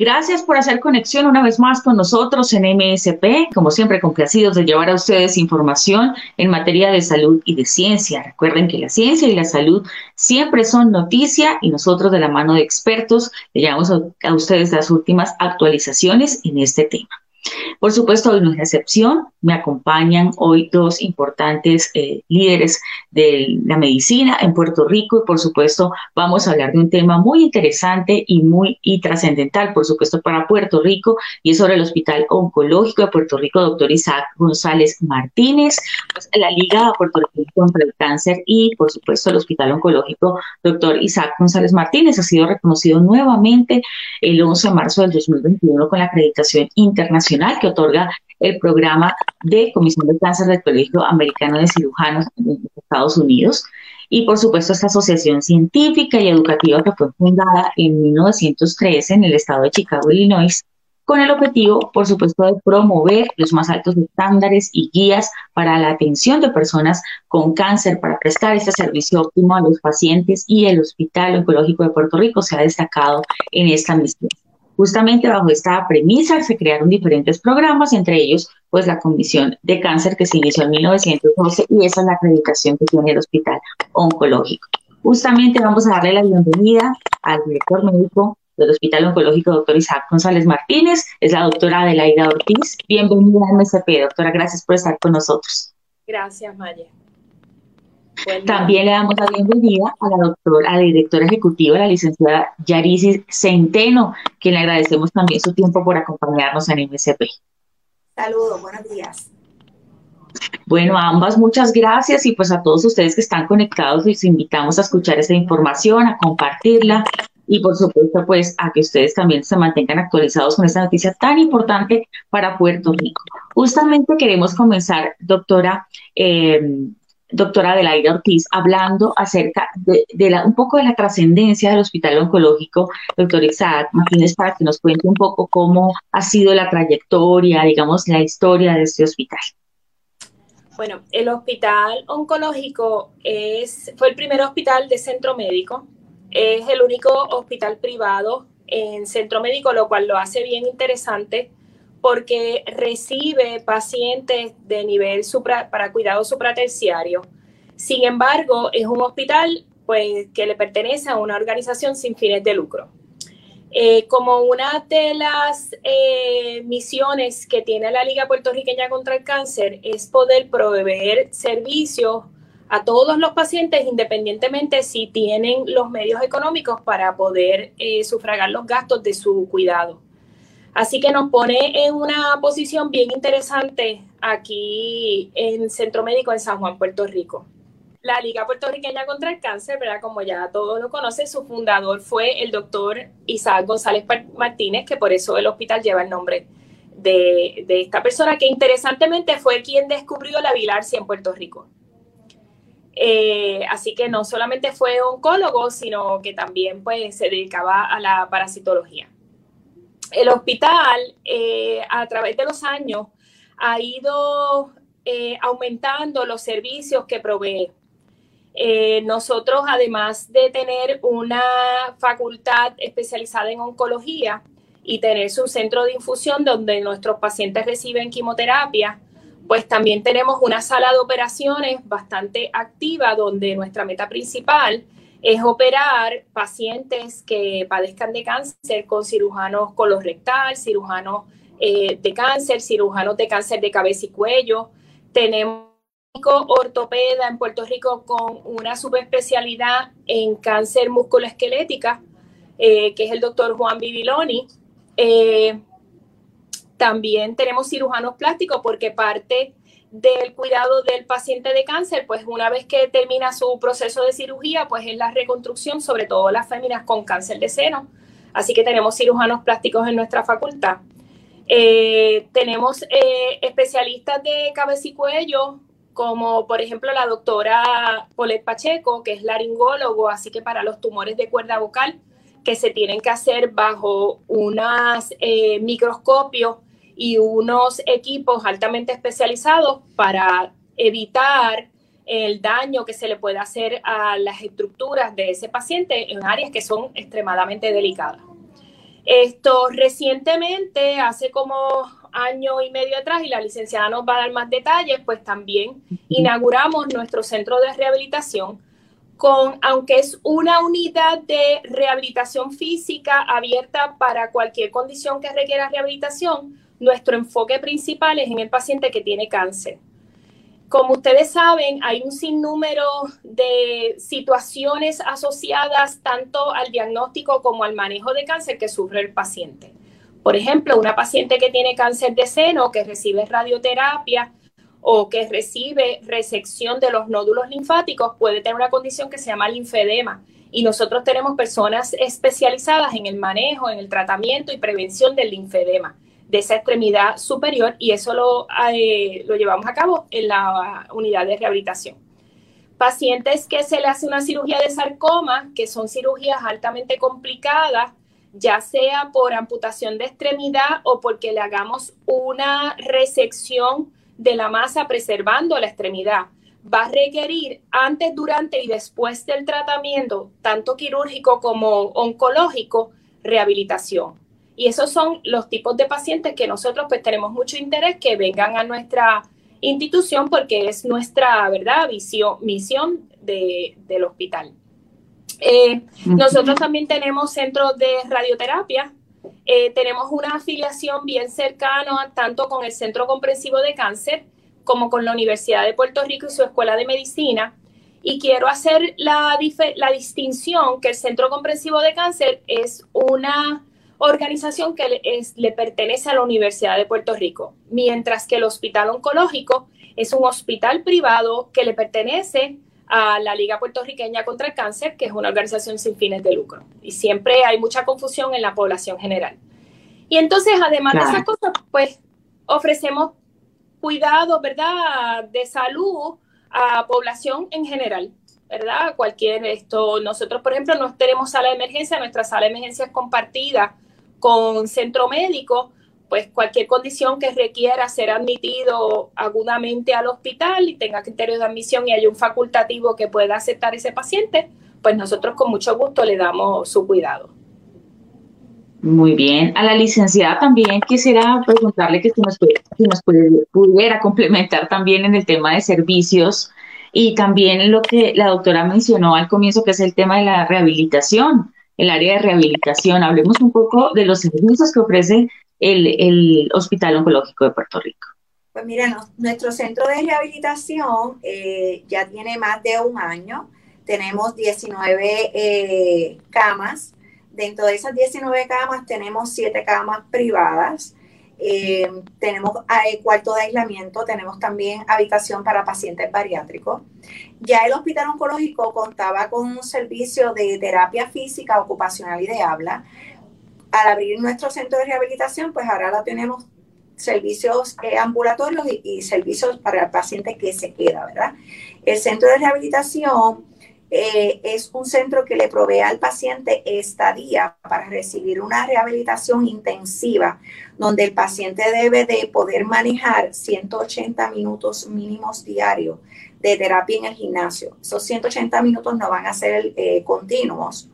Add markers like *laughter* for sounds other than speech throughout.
Gracias por hacer conexión una vez más con nosotros en MSP. Como siempre, complacidos de llevar a ustedes información en materia de salud y de ciencia. Recuerden que la ciencia y la salud siempre son noticia y nosotros de la mano de expertos le llevamos a, ustedes las últimas actualizaciones en este tema. Por supuesto, hoy no es la excepción. Me acompañan hoy dos importantes eh, líderes de la medicina en Puerto Rico y, por supuesto, vamos a hablar de un tema muy interesante y muy y trascendental, por supuesto, para Puerto Rico y es sobre el Hospital Oncológico de Puerto Rico, doctor Isaac González Martínez, pues, la Liga Puerto Rico contra el Cáncer y, por supuesto, el Hospital Oncológico, doctor Isaac González Martínez, ha sido reconocido nuevamente el 11 de marzo del 2021 con la acreditación internacional que otorga el programa de Comisión de Cáncer del Colegio Americano de Cirujanos en Estados Unidos. Y por supuesto esta asociación científica y educativa que fue fundada en 1913 en el estado de Chicago, Illinois, con el objetivo, por supuesto, de promover los más altos estándares y guías para la atención de personas con cáncer, para prestar este servicio óptimo a los pacientes y el Hospital Oncológico de Puerto Rico se ha destacado en esta misión. Justamente bajo esta premisa se crearon diferentes programas, entre ellos pues la Comisión de Cáncer que se inició en 1912 y esa es la acreditación que tiene el Hospital Oncológico. Justamente vamos a darle la bienvenida al director médico del Hospital Oncológico, doctor Isaac González Martínez, es la doctora Adelaida Ortiz. Bienvenida al MSP, doctora, gracias por estar con nosotros. Gracias, También le damos la bienvenida a la doctora, a la directora ejecutiva, la licenciada Yarisis Centeno, que le agradecemos también su tiempo por acompañarnos en MSP. Saludos, buenos días. Bueno, a ambas muchas gracias y pues a todos ustedes que están conectados les invitamos a escuchar esta información, a compartirla y por supuesto pues a que ustedes también se mantengan actualizados con esta noticia tan importante para Puerto Rico. Justamente queremos comenzar, doctora, eh, doctora Adelaida Ortiz, hablando acerca de, un poco de la trascendencia del Hospital Oncológico, doctor Isaac Martínez, para que nos cuente un poco cómo ha sido la trayectoria, digamos, la historia de este hospital. Bueno, el Hospital Oncológico es, fue el primer hospital de centro médico, es el único hospital privado en centro médico, lo cual lo hace bien interesante porque recibe pacientes de nivel supra, para cuidado supraterciario. Sin embargo, es un hospital pues, que le pertenece a una organización sin fines de lucro. Eh, como una de las eh, misiones que tiene la Liga Puertorriqueña contra el Cáncer es poder proveer servicios a todos los pacientes independientemente si tienen los medios económicos para poder eh, sufragar los gastos de su cuidado. Así que nos pone en una posición bien interesante aquí en Centro Médico en San Juan, Puerto Rico. La Liga Puertorriqueña contra el Cáncer, ¿verdad? Como ya todos lo conocen, su fundador fue el doctor Isaac González Martínez, que por eso el hospital lleva el nombre de, esta persona, que interesantemente fue quien descubrió la bilarcia en Puerto Rico. Eh, así que no solamente fue oncólogo, sino que también pues, se dedicaba a la parasitología el hospital eh, a través de los años ha ido eh, aumentando los servicios que provee. Eh, nosotros, además de tener una facultad especializada en oncología y tener su centro de infusión donde nuestros pacientes reciben quimioterapia, pues también tenemos una sala de operaciones bastante activa donde nuestra meta principal es operar pacientes que padezcan de cáncer con cirujanos colorectal, cirujanos eh, de cáncer, cirujanos de cáncer de cabeza y cuello. Tenemos ortopeda en Puerto Rico con una subespecialidad en cáncer musculoesquelética, eh, que es el doctor Juan Bibiloni. Eh, también tenemos cirujanos plásticos porque parte del cuidado del paciente de cáncer, pues una vez que termina su proceso de cirugía, pues es la reconstrucción, sobre todo las féminas con cáncer de seno. Así que tenemos cirujanos plásticos en nuestra facultad. Eh, tenemos eh, especialistas de cabeza y cuello, como por ejemplo la doctora Polet Pacheco, que es laringólogo, así que para los tumores de cuerda vocal, que se tienen que hacer bajo unos eh, microscopios y unos equipos altamente especializados para evitar el daño que se le puede hacer a las estructuras de ese paciente en áreas que son extremadamente delicadas. Esto recientemente, hace como año y medio atrás, y la licenciada nos va a dar más detalles, pues también inauguramos nuestro centro de rehabilitación con, aunque es una unidad de rehabilitación física abierta para cualquier condición que requiera rehabilitación, nuestro enfoque principal es en el paciente que tiene cáncer. Como ustedes saben, hay un sinnúmero de situaciones asociadas tanto al diagnóstico como al manejo de cáncer que sufre el paciente. Por ejemplo, una paciente que tiene cáncer de seno, que recibe radioterapia o que recibe resección de los nódulos linfáticos, puede tener una condición que se llama linfedema. Y nosotros tenemos personas especializadas en el manejo, en el tratamiento y prevención del linfedema de esa extremidad superior y eso lo, eh, lo llevamos a cabo en la unidad de rehabilitación. Pacientes que se le hace una cirugía de sarcoma, que son cirugías altamente complicadas, ya sea por amputación de extremidad o porque le hagamos una resección de la masa preservando la extremidad, va a requerir antes, durante y después del tratamiento, tanto quirúrgico como oncológico, rehabilitación. Y esos son los tipos de pacientes que nosotros pues tenemos mucho interés que vengan a nuestra institución porque es nuestra, ¿verdad?, visión, misión del hospital. Eh, nosotros también tenemos centros de radioterapia. Eh, tenemos una afiliación bien cercana tanto con el Centro Comprensivo de Cáncer como con la Universidad de Puerto Rico y su Escuela de Medicina. Y quiero hacer la, la distinción que el Centro Comprensivo de Cáncer es una organización que le, pertenece a la Universidad de Puerto Rico, mientras que el Hospital Oncológico es un hospital privado que le pertenece a la Liga Puertorriqueña contra el Cáncer, que es una organización sin fines de lucro. Y siempre hay mucha confusión en la población general. Y entonces, además de esas cosas, pues ofrecemos cuidado, ¿verdad?, de salud a población en general, ¿verdad? Cualquier esto, nosotros, por ejemplo, no tenemos sala de emergencia, nuestra sala de emergencia es compartida con centro médico, pues cualquier condición que requiera ser admitido agudamente al hospital y tenga criterios de admisión y hay un facultativo que pueda aceptar ese paciente, pues nosotros con mucho gusto le damos su cuidado. Muy bien. A la licenciada también quisiera preguntarle que si nos, nos pudiera complementar también en el tema de servicios y también lo que la doctora mencionó al comienzo, que es el tema de la rehabilitación el área de rehabilitación. Hablemos un poco de los servicios que ofrece el, Hospital Oncológico de Puerto Rico. Pues mira, nuestro centro de rehabilitación eh, ya tiene más de un año. Tenemos 19 eh, camas. Dentro de esas 19 camas tenemos 7 camas privadas eh, tenemos eh, cuarto de aislamiento, tenemos también habitación para pacientes bariátricos. Ya el hospital oncológico contaba con un servicio de terapia física, ocupacional y de habla. Al abrir nuestro centro de rehabilitación, pues ahora la tenemos servicios eh, ambulatorios y, y, servicios para el paciente que se queda, ¿verdad? El centro de rehabilitación eh, es un centro que le provee al paciente estadía para recibir una rehabilitación intensiva, donde el paciente debe de poder manejar 180 minutos mínimos diarios de terapia en el gimnasio. Esos 180 minutos no van a ser eh, continuos.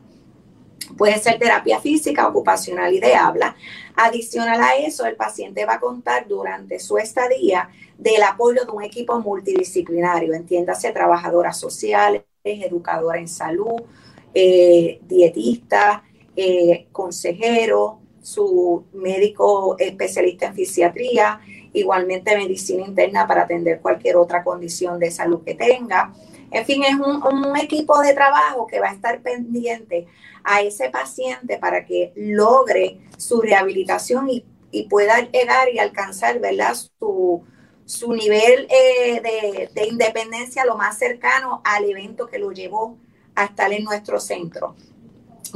Puede ser terapia física, ocupacional y de habla. Adicional a eso, el paciente va a contar durante su estadía del apoyo de un equipo multidisciplinario, entiéndase trabajadoras sociales, educadora en salud, eh, dietista, eh, consejero, su médico especialista en fisiatría, igualmente medicina interna para atender cualquier otra condición de salud que tenga. En fin, es un, equipo de trabajo que va a estar pendiente a ese paciente para que logre su rehabilitación y, pueda llegar y alcanzar ¿verdad? Su, su nivel eh, de, independencia lo más cercano al evento que lo llevó a estar en nuestro centro.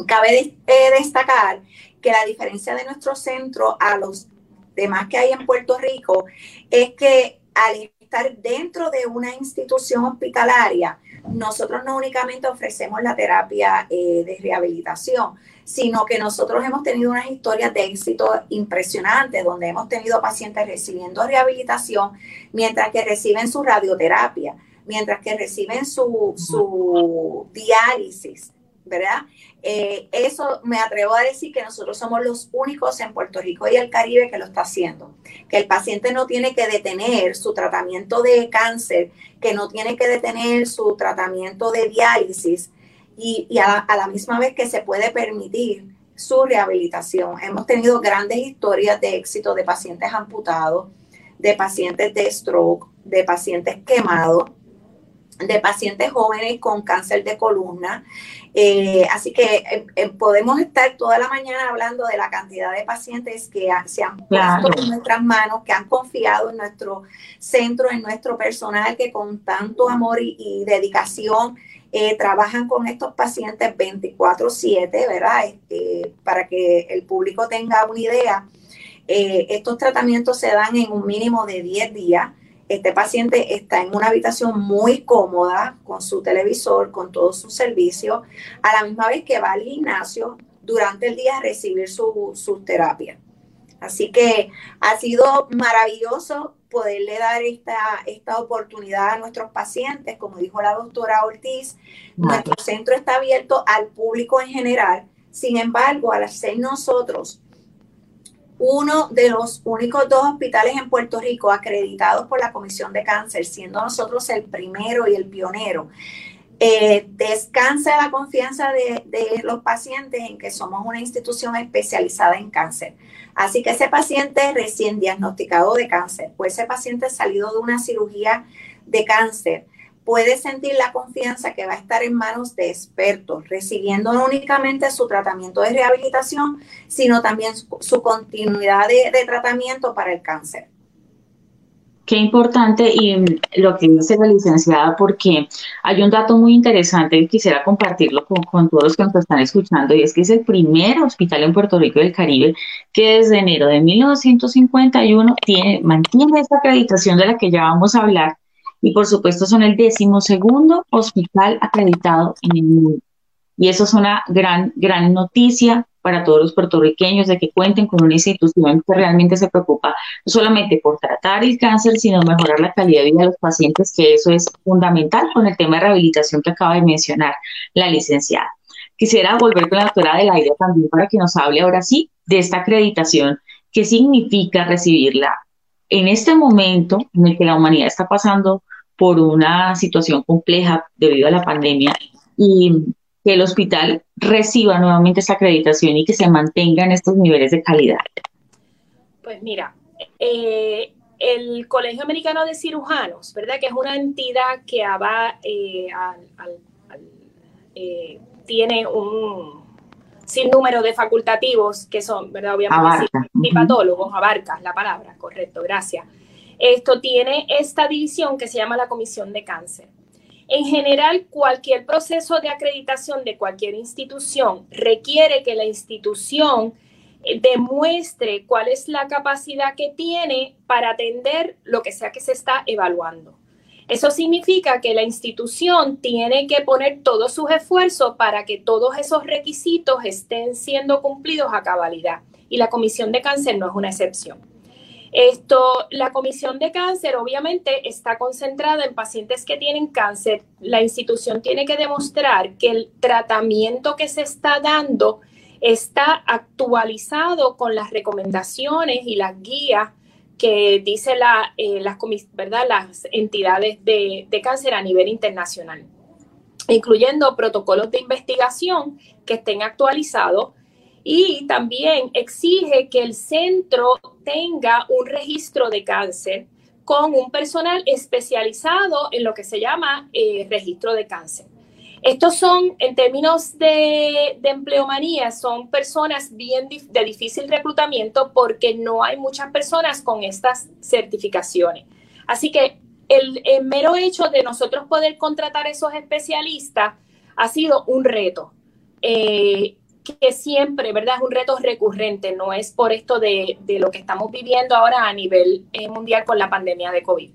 Cabe eh, destacar que la diferencia de nuestro centro a los demás que hay en Puerto Rico es que al estar dentro de una institución hospitalaria, nosotros no únicamente ofrecemos la terapia eh, de rehabilitación, sino que nosotros hemos tenido unas historias de éxito impresionantes, donde hemos tenido pacientes recibiendo rehabilitación mientras que reciben su radioterapia, mientras que reciben su, su diálisis, ¿verdad? Eh, eso me atrevo a decir que nosotros somos los únicos en Puerto Rico y el Caribe que lo está haciendo. Que el paciente no tiene que detener su tratamiento de cáncer, que no tiene que detener su tratamiento de diálisis y, a, la misma vez que se puede permitir su rehabilitación. Hemos tenido grandes historias de éxito de pacientes amputados, de pacientes de stroke, de pacientes quemados de pacientes jóvenes con cáncer de columna. Eh, así que eh, eh, podemos estar toda la mañana hablando de la cantidad de pacientes que se han puesto en nuestras manos, que han confiado en nuestro centro, en nuestro personal, que con tanto amor y, dedicación trabajan con estos pacientes 24/7, ¿verdad? Este, para que el público tenga una idea. estos tratamientos se dan en un mínimo de 10 días. Este paciente está en una habitación muy cómoda con su televisor, con todos sus servicios, a la misma vez que va al gimnasio durante el día a recibir su, su terapia. Así que ha sido maravilloso poderle dar esta, esta oportunidad a nuestros pacientes. Como dijo la doctora Ortiz, nuestro centro está abierto al público en general. Sin embargo, al ser nosotros uno de los únicos dos hospitales en Puerto Rico acreditados por la Comisión de Cáncer, siendo nosotros el primero y el pionero. Eh, descansa la confianza de, de, los pacientes en que somos una institución especializada en cáncer. Así que ese paciente recién diagnosticado de cáncer o ese paciente salido de una cirugía de cáncer puede sentir la confianza que va a estar en manos de expertos, recibiendo no únicamente su tratamiento de rehabilitación, sino también su, continuidad de, tratamiento para el cáncer. Qué importante y lo que dice la licenciada, porque hay un dato muy interesante y quisiera compartirlo con, con, todos los que nos están escuchando, y es que es el primer hospital en Puerto Rico del Caribe que desde enero de 1951 tiene, mantiene esta acreditación de la que ya vamos a hablar y por supuesto son el decimosegundo hospital acreditado en el mundo. Y eso es una gran, gran noticia para todos los puertorriqueños de que cuenten con una institución que realmente se preocupa no solamente por tratar el cáncer, sino mejorar la calidad de vida de los pacientes, que eso es fundamental con el tema de rehabilitación que acaba de mencionar la licenciada. Quisiera volver con la doctora del aire también para que nos hable ahora sí de esta acreditación, qué significa recibirla en este momento en el que la humanidad está pasando por una situación compleja debido a la pandemia y que el hospital reciba nuevamente esa acreditación y que se mantengan estos niveles de calidad? Pues mira, eh, el Colegio Americano de Cirujanos, ¿verdad? Que es una entidad que eh, eh, tiene un sinnúmero de facultativos que son, ¿verdad? Obviamente, y patólogos, abarca la palabra, correcto, gracias esto tiene esta división que se llama la Comisión de Cáncer. En general, cualquier proceso de acreditación de cualquier institución requiere que la institución eh, demuestre cuál es la capacidad que tiene para atender lo que sea que se está evaluando. Eso significa que la institución tiene que poner todos sus esfuerzos para que todos esos requisitos estén siendo cumplidos a cabalidad. Y la Comisión de Cáncer no es una excepción. Esto, la comisión de cáncer obviamente está concentrada en pacientes que tienen cáncer. La institución tiene que demostrar que el tratamiento que se está dando está actualizado con las recomendaciones y las guías que dice la, eh, las, las entidades de, de cáncer a nivel internacional, incluyendo protocolos de investigación que estén actualizados y también exige que el centro tenga un registro de cáncer con un personal especializado en lo que se llama eh, registro de cáncer. Estos son, en términos de, de, empleomanía, son personas bien de difícil reclutamiento porque no hay muchas personas con estas certificaciones. Así que el, mero hecho de nosotros poder contratar esos especialistas ha sido un reto. Eh, que siempre, ¿verdad? Es un reto recurrente, no es por esto de, lo que estamos viviendo ahora a nivel eh, mundial con la pandemia de COVID.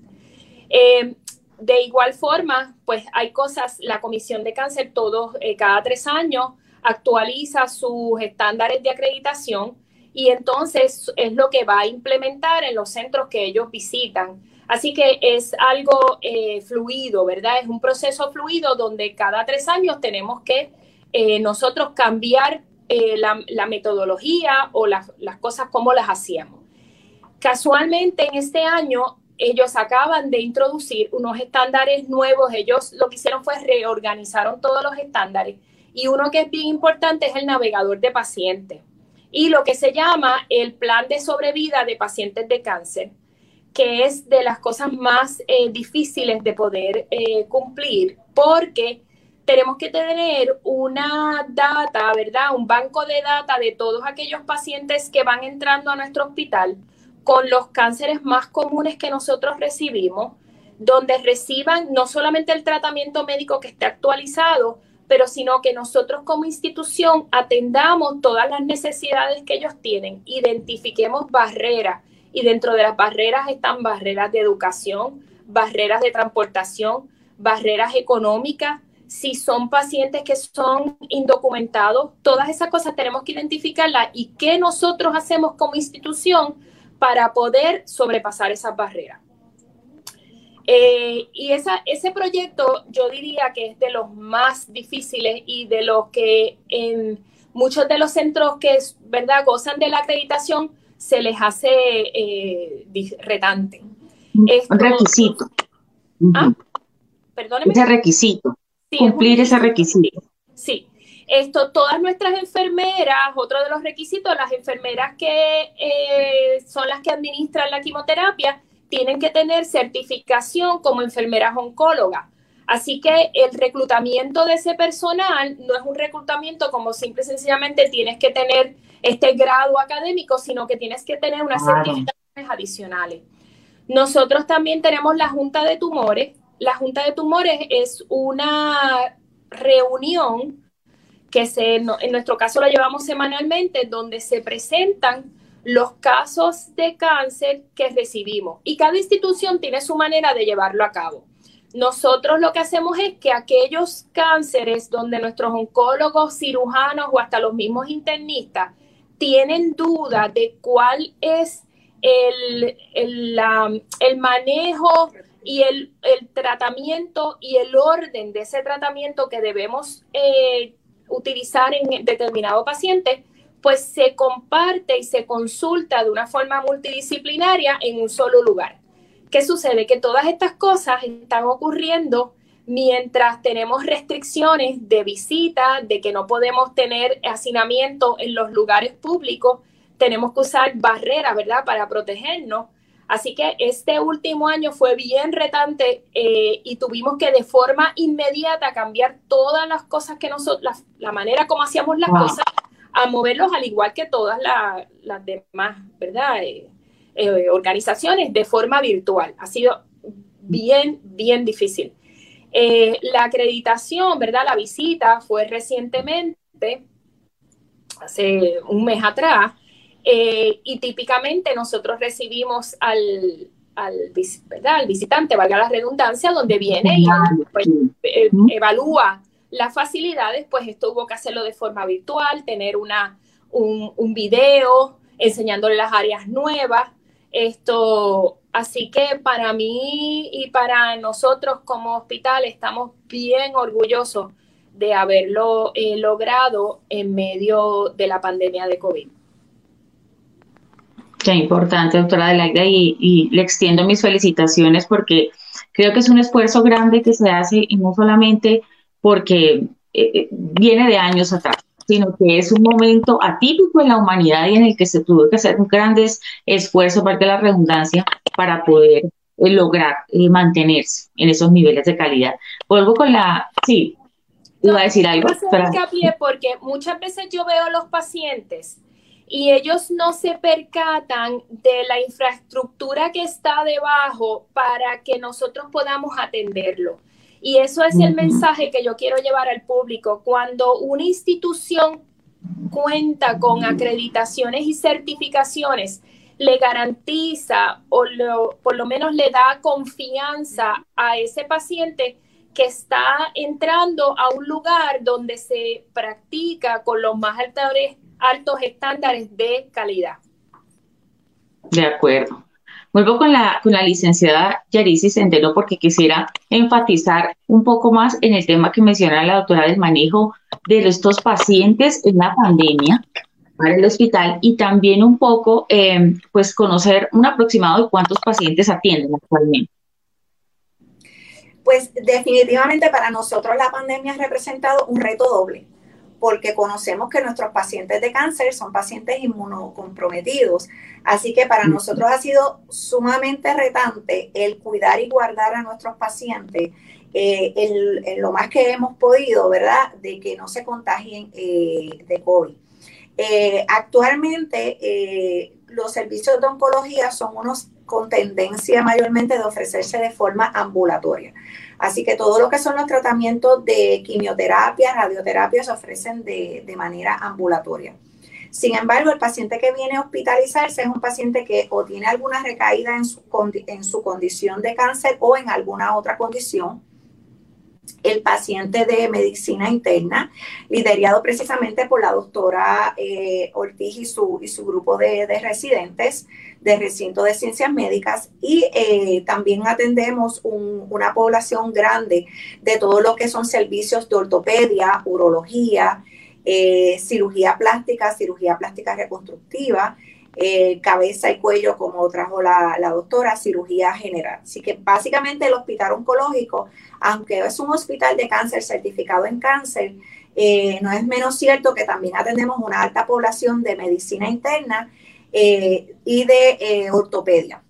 Eh, de igual forma, pues hay cosas, la Comisión de Cáncer todos, eh, cada tres años, actualiza sus estándares de acreditación y entonces es lo que va a implementar en los centros que ellos visitan. Así que es algo fluido, ¿verdad? Es un proceso fluido donde cada tres años tenemos que eh, nosotros cambiar eh, la, metodología o las cosas como las hacíamos. Casualmente en este año ellos acaban de introducir unos estándares nuevos, ellos lo que hicieron fue reorganizaron todos los estándares. Y uno que es bien importante es el navegador de pacientes. Y lo que se llama el plan de sobrevida de pacientes de cáncer, que es de las cosas más eh, difíciles de poder cumplir porque tenemos que tener una data, ¿verdad? Un banco de data de todos aquellos pacientes que van entrando a nuestro hospital con los cánceres más comunes que nosotros recibimos, donde reciban no solamente el tratamiento médico que esté actualizado, pero sino que nosotros como institución atendamos todas las necesidades que ellos tienen, identifiquemos barreras y dentro de las barreras están barreras de educación, barreras de transportación, barreras económicas, si son pacientes que son indocumentados, todas esas cosas tenemos que identificarlas y qué nosotros hacemos como institución para poder sobrepasar esas barreras. Eh, y esa, ese proyecto yo diría que es de los más difíciles y de los que en muchos de los centros que verdad gozan de la acreditación se les hace eh, retante. Un requisito. ¿Ah? Perdóneme. Ese requisito cumplir ese requisito. Sí. Esto, todas nuestras enfermeras, otro de los requisitos, las enfermeras que eh, son las que administran la quimioterapia, tienen que tener certificación como enfermeras oncólogas. Así que el reclutamiento de ese personal no es un reclutamiento como simple y sencillamente tienes que tener este grado académico, sino que tienes que tener unas certificaciones adicionales. Nosotros también tenemos la Junta de Tumores, la Junta de Tumores es una reunión que se, en nuestro caso la llevamos semanalmente, donde se presentan los casos de cáncer que recibimos y cada institución tiene su manera de llevarlo a cabo. Nosotros lo que hacemos es que aquellos cánceres donde nuestros oncólogos, cirujanos o hasta los mismos internistas tienen duda de cuál es el, el, el manejo y el, tratamiento y el orden de ese tratamiento que debemos eh, utilizar en determinado paciente, pues se comparte y se consulta de una forma multidisciplinaria en un solo lugar. ¿Qué sucede? Que todas estas cosas están ocurriendo mientras tenemos restricciones de visita, de que no podemos tener hacinamiento en los lugares públicos, tenemos que usar barreras, ¿verdad?, para protegernos Así que este último año fue bien retante eh, y tuvimos que de forma inmediata cambiar todas las cosas que nosotros, la, manera como hacíamos las cosas, a moverlos al igual que todas las demás, ¿verdad? Eh, eh, organizaciones de forma virtual. Ha sido bien, bien difícil. la acreditación, ¿verdad? La visita fue recientemente, hace un mes atrás, eh, y típicamente nosotros recibimos al, al, visitante, valga la redundancia, donde viene y pues, eh, evalúa las facilidades, pues esto hubo que hacerlo de forma virtual, tener una, un, un video enseñándole las áreas nuevas. Esto, así que para mí y para nosotros como hospital estamos bien orgullosos de haberlo eh, logrado en medio de la pandemia de COVID. Qué importante, doctora Adelaida, y, y le extiendo mis felicitaciones porque creo que es un esfuerzo grande que se hace y no solamente porque eh, eh, viene de años atrás, sino que es un momento atípico en la humanidad y en el que se tuvo que hacer un grandes esfuerzo, parte de la redundancia, para poder eh, lograr mantenerse en esos niveles de calidad. Vuelvo con la, sí, iba a decir algo. Porque muchas veces yo veo a los pacientes y ellos no se percatan de la infraestructura que está debajo para que nosotros podamos atenderlo. Y eso es el mensaje que yo quiero llevar al público. Cuando una institución cuenta con acreditaciones y certificaciones, le garantiza o por lo menos le da confianza a ese paciente que está entrando a un lugar donde se practica con los más altos, estándares de calidad. De acuerdo. Vuelvo con la, con la licenciada Yarisi Centeno porque quisiera enfatizar un poco más en el tema que menciona la doctora del manejo de estos pacientes en la pandemia para el hospital y también un poco eh, pues conocer un aproximado de cuántos pacientes atienden actualmente. Pues definitivamente para nosotros la pandemia ha representado un reto doble, porque conocemos que nuestros pacientes de cáncer son pacientes inmunocomprometidos. Así que para nosotros ha sido sumamente retante el cuidar y guardar a nuestros pacientes eh, en, lo más que hemos podido, ¿verdad? De que no se contagien eh, de COVID. Eh, actualmente los servicios de oncología son unos con tendencia mayormente de ofrecerse de forma ambulatoria. Así que todo lo que son los tratamientos de quimioterapia, radioterapia se ofrecen de, manera ambulatoria. Sin embargo, el paciente que viene a hospitalizarse es un paciente que o tiene alguna recaída en su, en su condición de cáncer o en alguna otra condición el paciente de medicina interna, liderado precisamente por la doctora eh, Ortiz y su, y su grupo de, residentes de recinto de ciencias médicas. Y eh, también atendemos una población grande de todo lo que son servicios de ortopedia, urología, eh, cirugía plástica, cirugía plástica reconstructiva, eh, cabeza y cuello, como trajo la, doctora, cirugía general. Así que básicamente el hospital oncológico, aunque es un hospital de cáncer certificado en cáncer, eh, no es menos cierto que también atendemos una alta población de medicina interna eh, y de ortopedia.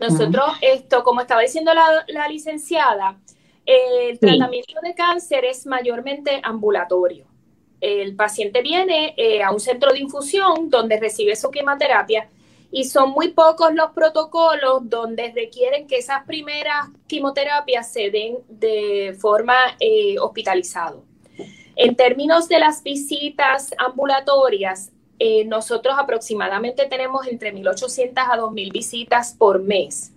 Nosotros, esto, como estaba diciendo la, la licenciada, el tratamiento de cáncer es mayormente ambulatorio el paciente viene eh, a un centro de infusión donde recibe su quimioterapia y son muy pocos los protocolos donde requieren que esas primeras quimioterapias se den de forma eh, hospitalizado. En términos de las visitas ambulatorias, eh, nosotros aproximadamente tenemos entre 1.800 a 2.000 visitas por mes.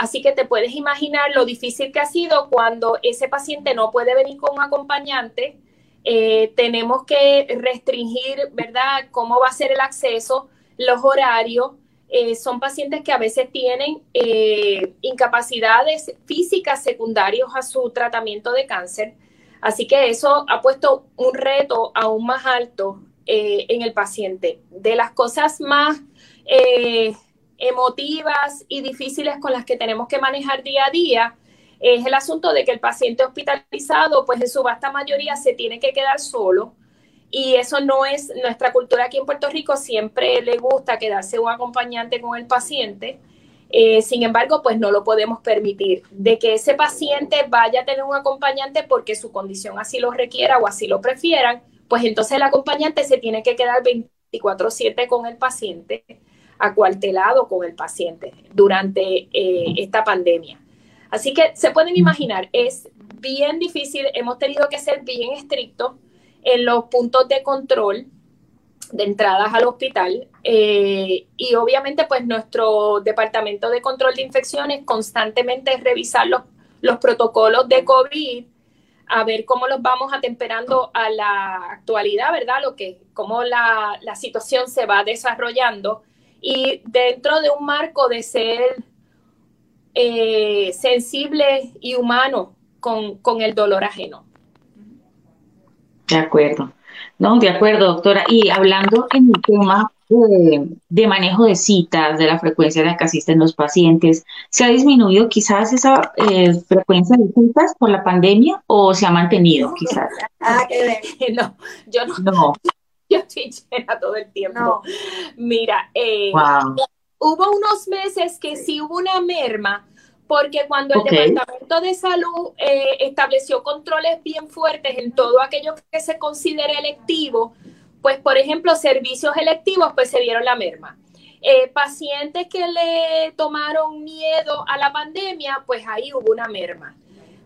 así que te puedes imaginar lo difícil que ha sido cuando ese paciente no puede venir con un acompañante eh, tenemos que restringir, ¿verdad?, cómo va a ser el acceso, los horarios. Eh, son pacientes que a veces tienen eh, incapacidades físicas secundarias a su tratamiento de cáncer. Así que eso ha puesto un reto aún más alto en el paciente. De las cosas más emotivas y difíciles con las que tenemos que manejar día a día es el asunto de que el paciente hospitalizado, pues en su vasta mayoría se tiene que quedar solo. Y eso no es nuestra cultura aquí en Puerto Rico, siempre le gusta quedarse un acompañante con el paciente. Eh, sin embargo, pues no lo podemos permitir. De que ese paciente vaya a tener un acompañante porque su condición así lo requiera o así lo prefieran, pues entonces el acompañante se tiene que quedar 24/7 con el paciente, acuartelado con el paciente durante eh, esta pandemia. Así que se pueden imaginar, es bien difícil, hemos tenido que ser bien estrictos en los puntos de control de entradas al hospital eh, y obviamente pues nuestro departamento de control de infecciones constantemente es revisar los, los protocolos de COVID a ver cómo los vamos atemperando a la actualidad, ¿verdad? Lo que, cómo la, la situación se va desarrollando y dentro de un marco de ser eh, sensible y humano con, el dolor ajeno. De acuerdo. No, de acuerdo, doctora. Y hablando en el tema de, manejo de citas, de la frecuencia de la que asisten los pacientes, ¿se ha disminuido quizás esa eh, frecuencia de citas por la pandemia o se ha mantenido quizás? *laughs* Ah, *laughs* no, yo no. no. *laughs* Yo estoy llena todo el tiempo. Mira, eh, hubo unos meses que sí hubo una merma, porque cuando el Departamento de Salud eh, estableció controles bien fuertes en todo aquello que se considere electivo, pues por ejemplo, servicios electivos, pues se dieron la merma. Eh, pacientes que le tomaron miedo a la pandemia, pues ahí hubo una merma.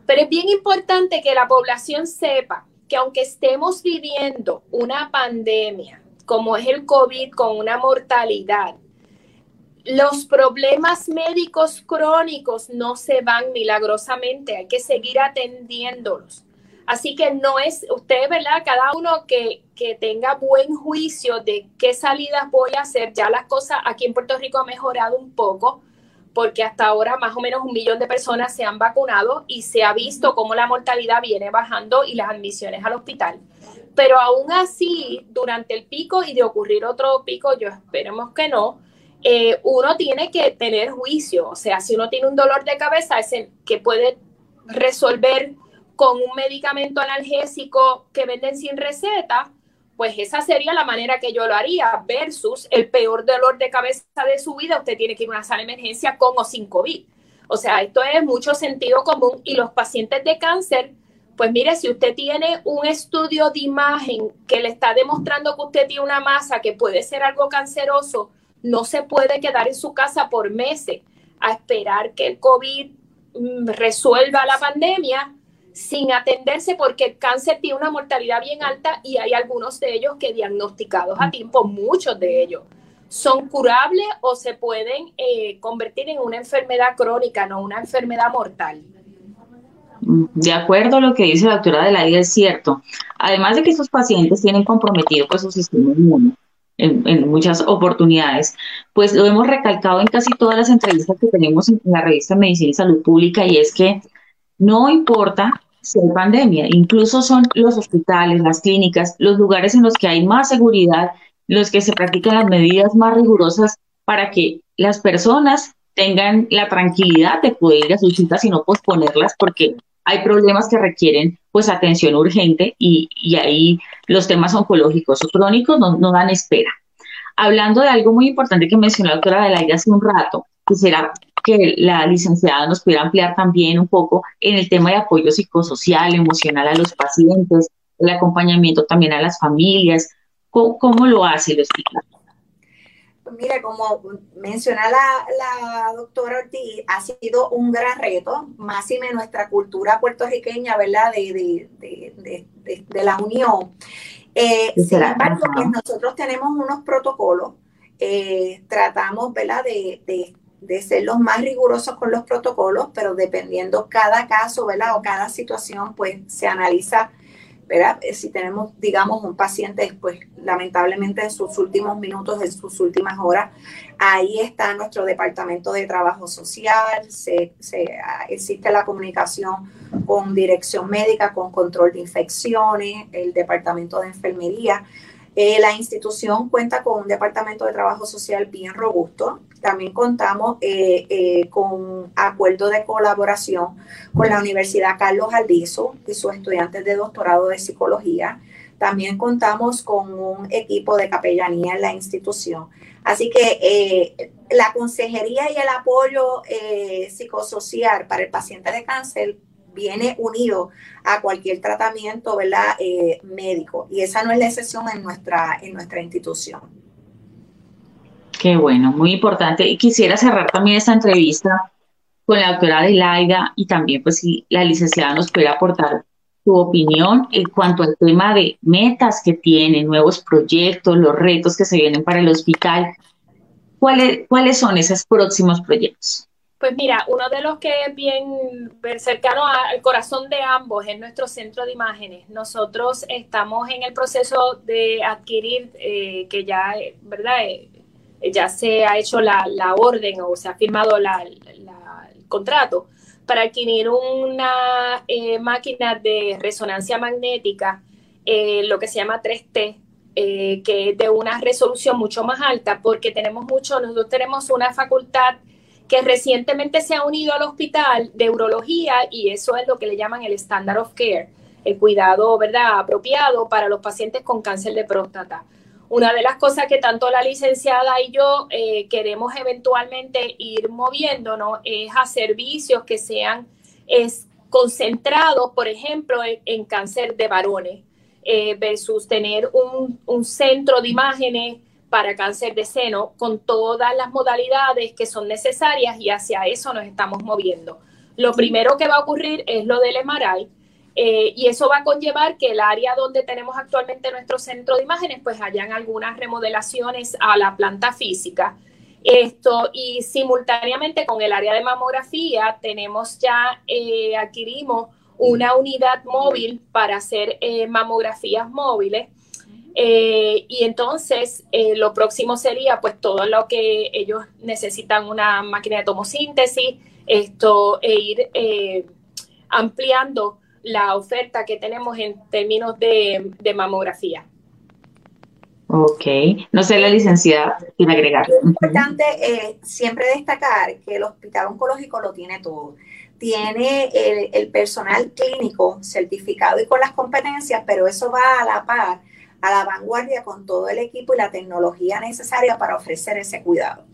Pero es bien importante que la población sepa que aunque estemos viviendo una pandemia como es el COVID con una mortalidad, los problemas médicos crónicos no se van milagrosamente, hay que seguir atendiéndolos. Así que no es usted, ¿verdad? Cada uno que, que tenga buen juicio de qué salidas voy a hacer. Ya las cosas aquí en Puerto Rico ha mejorado un poco, porque hasta ahora más o menos un millón de personas se han vacunado y se ha visto cómo la mortalidad viene bajando y las admisiones al hospital. Pero aún así, durante el pico y de ocurrir otro pico, yo esperemos que no, eh, uno tiene que tener juicio. O sea, si uno tiene un dolor de cabeza, que puede resolver con un medicamento analgésico que venden sin receta, pues esa sería la manera que yo lo haría, versus el peor dolor de cabeza de su vida, usted tiene que ir a una sala de emergencia con o sin COVID. O sea, esto es mucho sentido común y los pacientes de cáncer, pues mire, si usted tiene un estudio de imagen que le está demostrando que usted tiene una masa que puede ser algo canceroso, no se puede quedar en su casa por meses a esperar que el COVID mm, resuelva la pandemia sin atenderse porque el cáncer tiene una mortalidad bien alta y hay algunos de ellos que diagnosticados a tiempo, muchos de ellos, son curables o se pueden eh, convertir en una enfermedad crónica, no una enfermedad mortal. De acuerdo a lo que dice la doctora de la vida, es cierto. Además de que estos pacientes tienen comprometido pues, su sistema inmune en, en, muchas oportunidades, pues lo hemos recalcado en casi todas las entrevistas que tenemos en la revista Medicina y Salud Pública y es que no importa si hay pandemia, incluso son los hospitales, las clínicas, los lugares en los que hay más seguridad, los que se practican las medidas más rigurosas para que las personas tengan la tranquilidad de poder ir a sus citas y no posponerlas porque hay problemas que requieren pues atención urgente y, y ahí los temas oncológicos o crónicos no, no, dan espera. Hablando de algo muy importante que mencionó la doctora Adelaide hace un rato, quisiera que la licenciada nos pudiera ampliar también un poco en el tema de apoyo psicosocial, emocional a los pacientes, el acompañamiento también a las familias. ¿Cómo, lo hace el hospital? Mira, como menciona la, doctora Ortiz, ha sido un gran reto, más y menos nuestra cultura puertorriqueña, ¿verdad? De, de, la unión. Eh, sin embargo, pues nosotros tenemos unos protocolos, eh, tratamos, ¿verdad? De, de ser los más rigurosos con los protocolos, pero dependiendo cada caso, ¿verdad? O cada situación, pues se analiza, ¿verdad? Eh, si tenemos, digamos, un paciente, pues lamentablemente en sus últimos minutos, en sus últimas horas, ahí está nuestro departamento de trabajo social, se, ah, existe la comunicación con dirección médica, con control de infecciones, el departamento de enfermería. Eh, la institución cuenta con un departamento de trabajo social bien robusto, también contamos eh, eh, con acuerdo de colaboración con la Universidad Carlos Aldizo y sus estudiantes de doctorado de psicología. También contamos con un equipo de capellanía en la institución. Así que la consejería y el apoyo psicosocial para el paciente de cáncer viene unido a cualquier tratamiento ¿verdad? médico. Y esa no es la excepción en nuestra, en nuestra institución. Qué bueno, muy importante. Y quisiera cerrar también esta entrevista con la doctora Adelaida y también pues si la licenciada nos puede aportar su opinión en cuanto al tema de metas que tiene, nuevos proyectos, los retos que se vienen para el hospital. ¿Cuáles, cuáles son esos próximos proyectos? Pues mira, uno de los que es bien cercano al corazón de ambos es nuestro centro de imágenes. Nosotros estamos en el proceso de adquirir, eh, que ya, ¿verdad? Eh, ya se ha hecho la, orden o se ha firmado el contrato para adquirir una eh, máquina de resonancia magnética, eh, lo que se llama 3T, eh, que es de una resolución mucho más alta, porque tenemos mucho, nosotros tenemos una facultad que recientemente se ha unido al hospital de urología y eso es lo que le llaman el standard of care, el cuidado, ¿verdad?, apropiado para los pacientes con cáncer de próstata. Una de las cosas que tanto la licenciada y yo eh, queremos eventualmente ir moviéndonos es a servicios que sean es, concentrados, por ejemplo, en, cáncer de varones, eh, versus tener un, un centro de imágenes para cáncer de seno con todas las modalidades que son necesarias y hacia eso nos estamos moviendo. Lo primero que va a ocurrir es lo del MRI, Eh, y eso va a conllevar que el área donde tenemos actualmente nuestro centro de imágenes, pues hayan algunas remodelaciones a la planta física. Esto, y simultáneamente con el área de mamografía, tenemos ya, eh, adquirimos una unidad móvil para hacer eh, mamografías móviles. Y entonces lo próximo sería pues todo lo que ellos necesitan una máquina de tomosíntesis, esto e ir ampliando la oferta que tenemos en términos de, mamografía. Ok, no sé la licenciada, tiene agregar. Es importante eh, siempre destacar que el hospital oncológico lo tiene todo. Tiene el, personal clínico certificado y con las competencias, pero eso va a la par, a la vanguardia con todo el equipo y la tecnología necesaria para ofrecer ese cuidado.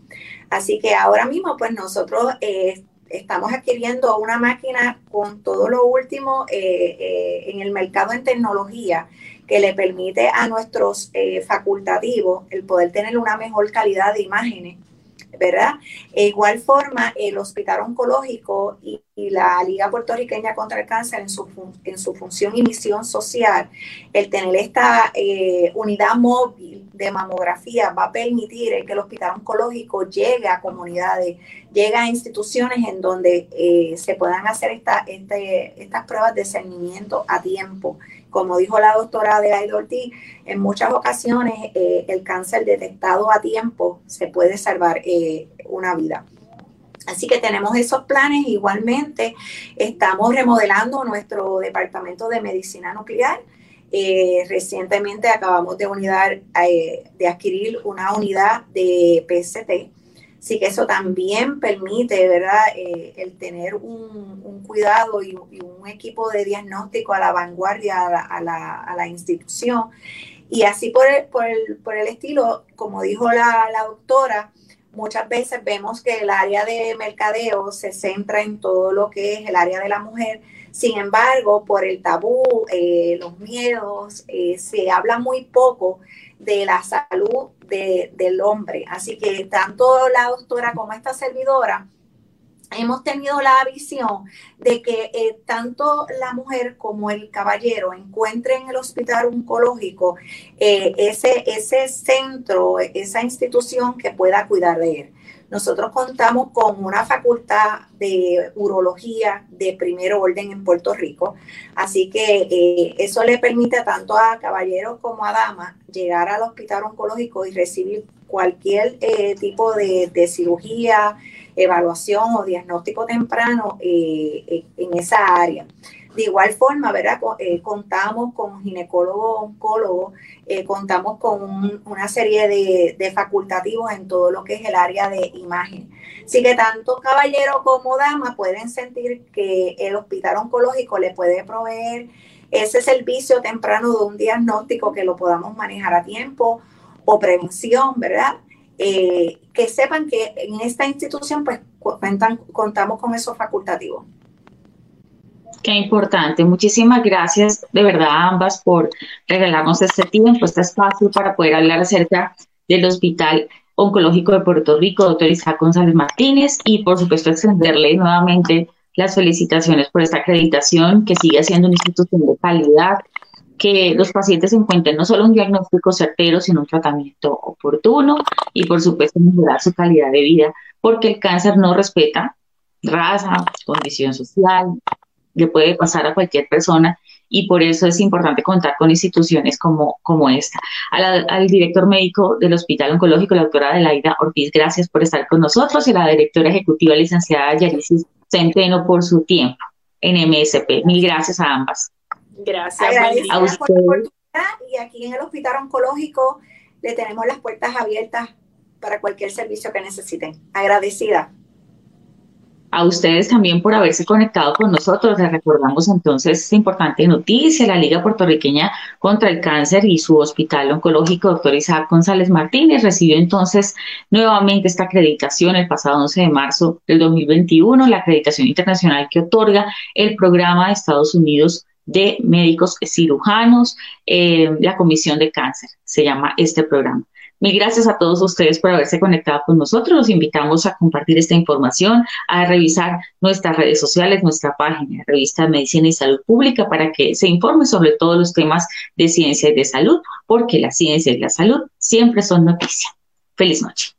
Así que ahora mismo, pues nosotros eh, estamos adquiriendo una máquina con todo lo último eh, eh, en el mercado en tecnología que le permite a nuestros facultativos el poder tener una mejor calidad de imágenes ¿verdad? De igual forma, el Hospital Oncológico y, la Liga Puertorriqueña contra el Cáncer en su, en su función y misión social, el tener esta eh, unidad móvil de mamografía va a permitir que el Hospital Oncológico llegue a comunidades, llegue a instituciones en donde eh, se puedan hacer este, estas pruebas de cernimiento a tiempo como dijo la doctora Adelaide Ortiz, en muchas ocasiones eh, el cáncer detectado a tiempo se puede salvar eh, una vida. Así que tenemos esos planes. Igualmente, estamos remodelando nuestro departamento de medicina nuclear. Eh, recientemente acabamos de, unidad, de adquirir una unidad de PCT Así que eso también permite, ¿verdad?, eh, el tener un, cuidado y, un equipo de diagnóstico a la vanguardia a la, institución. Y así por el, por el, por el estilo, como dijo la, doctora, muchas veces vemos que el área de mercadeo se centra en todo lo que es el área de la mujer. Sin embargo, por el tabú, eh, los miedos, eh, se habla muy poco de la salud del hombre. Así que tanto la doctora como esta servidora hemos tenido la visión de que eh, tanto la mujer como el caballero encuentren en el hospital oncológico eh, ese, ese centro, esa institución que pueda cuidar de él. Nosotros contamos con una facultad de urología de primer orden en Puerto Rico, así que eh, eso le permite tanto a caballeros como a damas llegar al hospital oncológico y recibir cualquier eh, tipo de, cirugía, evaluación o diagnóstico temprano eh, en esa área. De igual forma, ¿verdad? Eh, contamos con ginecólogos, oncólogos, eh, contamos con una serie de, facultativos en todo lo que es el área de imagen. Así que tanto caballero como dama pueden sentir que el hospital oncológico le puede proveer ese servicio temprano de un diagnóstico que lo podamos manejar a tiempo o prevención, ¿verdad? Eh, que sepan que en esta institución pues contamos con esos facultativos. Qué importante. Muchísimas gracias de verdad a ambas por regalarnos este tiempo, este espacio para poder hablar acerca del Hospital Oncológico de Puerto Rico, doctor Isaac González Martínez, y por supuesto extenderle nuevamente las felicitaciones por esta acreditación, que sigue siendo una institución de calidad, que los pacientes encuentren no solo un diagnóstico certero, sino un tratamiento oportuno y por supuesto mejorar su calidad de vida, porque el cáncer no respeta raza, condición social, le puede pasar a cualquier persona y por eso es importante contar con instituciones como, como esta. al director médico del Hospital Oncológico, la doctora Adelaida Ortiz, gracias por estar con nosotros y a la directora ejecutiva, licenciada Yarisis Centeno, por su tiempo en MSP. Mil gracias a ambas. Gracias a usted. Por la oportunidad y aquí en el Hospital Oncológico le tenemos las puertas abiertas para cualquier servicio que necesiten. Agradecida a ustedes también por haberse conectado con nosotros. Les recordamos entonces esta importante noticia, la Liga Puertorriqueña contra el Cáncer y su Hospital Oncológico, doctor Isaac González Martínez, recibió entonces nuevamente esta acreditación el pasado 11 de marzo del 2021, la acreditación internacional que otorga el programa de Estados Unidos de médicos cirujanos, eh, la Comisión de Cáncer, se llama este programa. Mil gracias a todos ustedes por haberse conectado con nosotros. Los invitamos a compartir esta información, a revisar nuestras redes sociales, nuestra página, Revista Medicina y Salud Pública, para que se informe sobre todos los temas de ciencia y de salud, porque la ciencia y la salud siempre son noticia. Feliz noche.